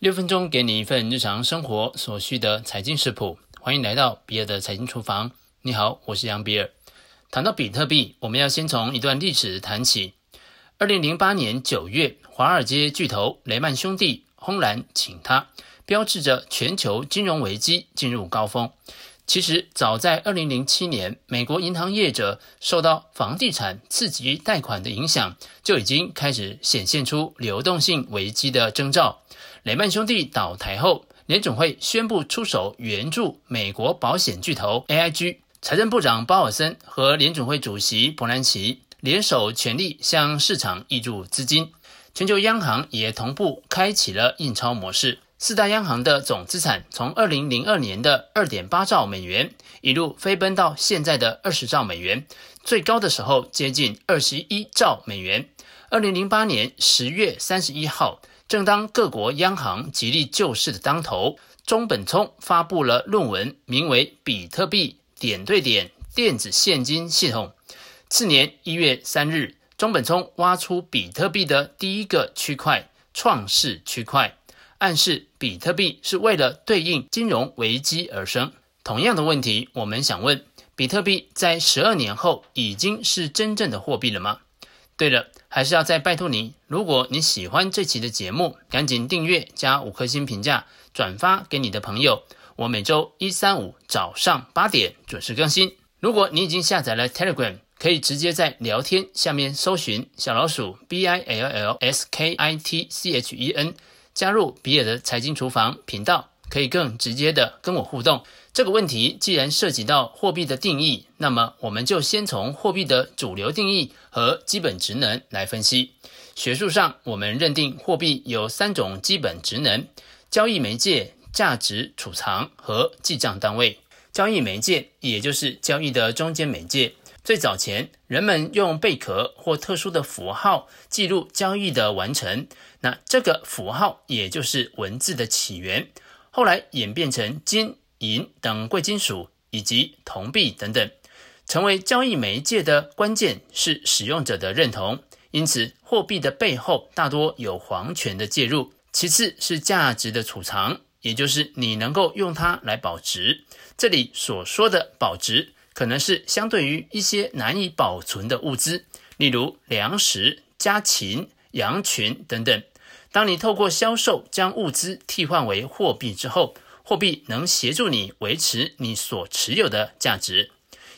六分钟给你一份日常生活所需的财经食谱，欢迎来到比尔的财经厨房。你好，我是杨比尔。谈到比特币，我们要先从一段历史谈起。二零零八年九月，华尔街巨头雷曼兄弟轰然请他，标志着全球金融危机进入高峰。其实，早在二零零七年，美国银行业者受到房地产刺激贷款的影响，就已经开始显现出流动性危机的征兆。雷曼兄弟倒台后，联总会宣布出手援助美国保险巨头 AIG，财政部长鲍尔森和联总会主席伯南奇联手全力向市场挹注资金，全球央行也同步开启了印钞模式。四大央行的总资产从二零零二年的二点八兆美元一路飞奔到现在的二十兆美元，最高的时候接近二十一兆美元。二零零八年十月三十一号。正当各国央行极力救市的当头，中本聪发布了论文，名为《比特币点对点电子现金系统》。次年一月三日，中本聪挖出比特币的第一个区块——创世区块，暗示比特币是为了对应金融危机而生。同样的问题，我们想问：比特币在十二年后已经是真正的货币了吗？对了，还是要再拜托你，如果你喜欢这期的节目，赶紧订阅加五颗星评价，转发给你的朋友。我每周一、三、五早上八点准时更新。如果你已经下载了 Telegram，可以直接在聊天下面搜寻小老鼠 B I L L S K I T C H E N，加入比尔的财经厨房频道，可以更直接的跟我互动。这个问题既然涉及到货币的定义，那么我们就先从货币的主流定义和基本职能来分析。学术上，我们认定货币有三种基本职能：交易媒介、价值储藏和记账单位。交易媒介也就是交易的中间媒介。最早前，人们用贝壳或特殊的符号记录交易的完成，那这个符号也就是文字的起源。后来演变成金。银等贵金属以及铜币等等，成为交易媒介的关键是使用者的认同。因此，货币的背后大多有皇权的介入。其次是价值的储藏，也就是你能够用它来保值。这里所说的保值，可能是相对于一些难以保存的物资，例如粮食、家禽、羊群等等。当你透过销售将物资替换为货币之后，货币能协助你维持你所持有的价值，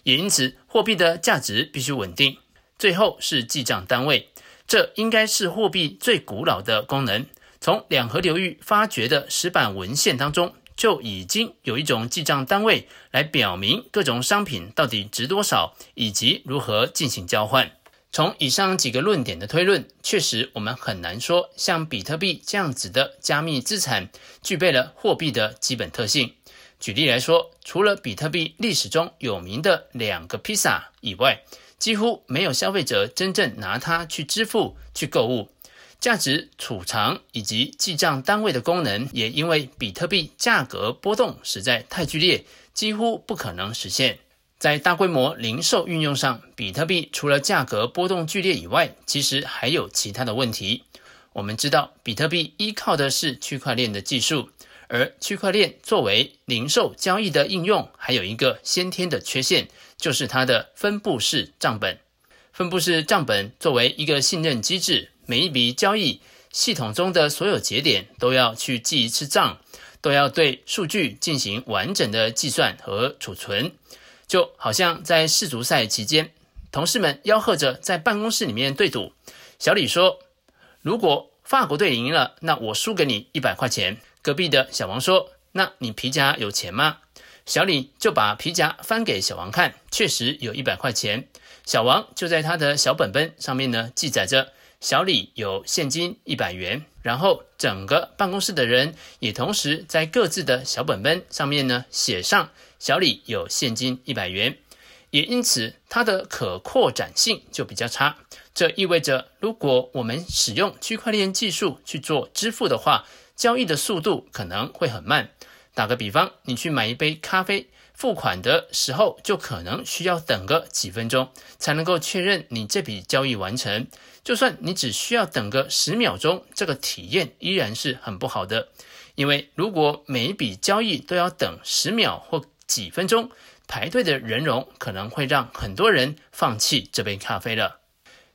也因此货币的价值必须稳定。最后是记账单位，这应该是货币最古老的功能。从两河流域发掘的石板文献当中，就已经有一种记账单位来表明各种商品到底值多少，以及如何进行交换。从以上几个论点的推论，确实我们很难说像比特币这样子的加密资产具备了货币的基本特性。举例来说，除了比特币历史中有名的两个披萨以外，几乎没有消费者真正拿它去支付、去购物。价值储藏以及记账单位的功能，也因为比特币价格波动实在太剧烈，几乎不可能实现。在大规模零售运用上，比特币除了价格波动剧烈以外，其实还有其他的问题。我们知道，比特币依靠的是区块链的技术，而区块链作为零售交易的应用，还有一个先天的缺陷，就是它的分布式账本。分布式账本作为一个信任机制，每一笔交易，系统中的所有节点都要去记一次账，都要对数据进行完整的计算和储存。就好像在世足赛期间，同事们吆喝着在办公室里面对赌。小李说：“如果法国队赢了，那我输给你一百块钱。”隔壁的小王说：“那你皮夹有钱吗？”小李就把皮夹翻给小王看，确实有一百块钱。小王就在他的小本本上面呢记载着小李有现金一百元，然后整个办公室的人也同时在各自的小本本上面呢写上。小李有现金一百元，也因此它的可扩展性就比较差。这意味着，如果我们使用区块链技术去做支付的话，交易的速度可能会很慢。打个比方，你去买一杯咖啡，付款的时候就可能需要等个几分钟，才能够确认你这笔交易完成。就算你只需要等个十秒钟，这个体验依然是很不好的。因为如果每一笔交易都要等十秒或几分钟，排队的人龙可能会让很多人放弃这杯咖啡了。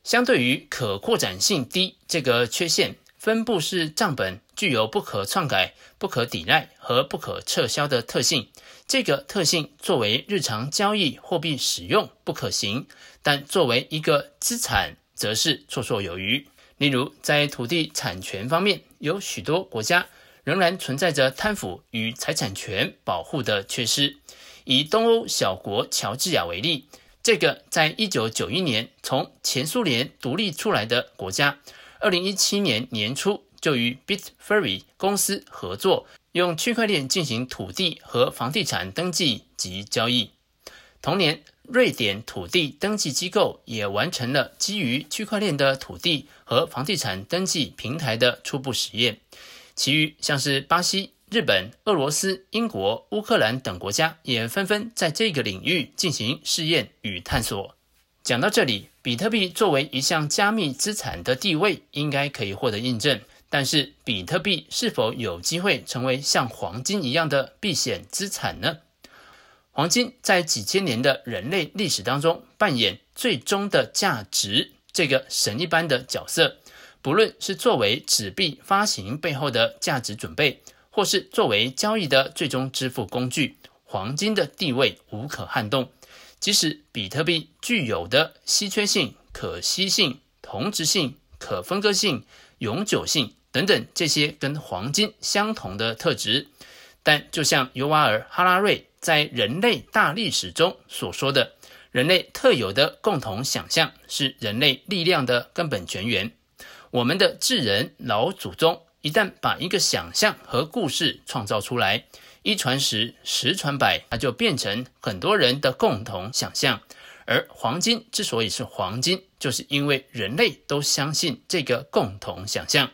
相对于可扩展性低这个缺陷，分布式账本具有不可篡改、不可抵赖和不可撤销的特性。这个特性作为日常交易货币使用不可行，但作为一个资产则是绰绰有余。例如，在土地产权方面，有许多国家仍然存在着贪腐与财产权保护的缺失。以东欧小国乔治亚为例，这个在一九九一年从前苏联独立出来的国家，二零一七年年初就与 Bitfury 公司合作。用区块链进行土地和房地产登记及交易。同年，瑞典土地登记机构也完成了基于区块链的土地和房地产登记平台的初步实验。其余像是巴西、日本、俄罗斯、英国、乌克兰等国家也纷纷在这个领域进行试验与探索。讲到这里，比特币作为一项加密资产的地位应该可以获得印证。但是，比特币是否有机会成为像黄金一样的避险资产呢？黄金在几千年的人类历史当中扮演最终的价值这个神一般的角色，不论是作为纸币发行背后的价值准备，或是作为交易的最终支付工具，黄金的地位无可撼动。即使比特币具有的稀缺性、可惜性、同质性、可分割性、永久性。等等这些跟黄金相同的特质，但就像尤瓦尔·哈拉瑞在《人类大历史》中所说的，人类特有的共同想象是人类力量的根本泉源。我们的智人老祖宗一旦把一个想象和故事创造出来，一传十，十传百，它就变成很多人的共同想象。而黄金之所以是黄金，就是因为人类都相信这个共同想象。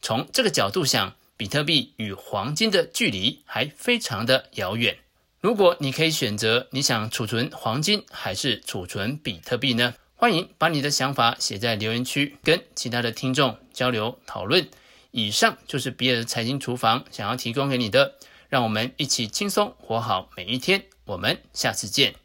从这个角度想，比特币与黄金的距离还非常的遥远。如果你可以选择，你想储存黄金还是储存比特币呢？欢迎把你的想法写在留言区，跟其他的听众交流讨论。以上就是比尔财经厨房想要提供给你的，让我们一起轻松活好每一天。我们下次见。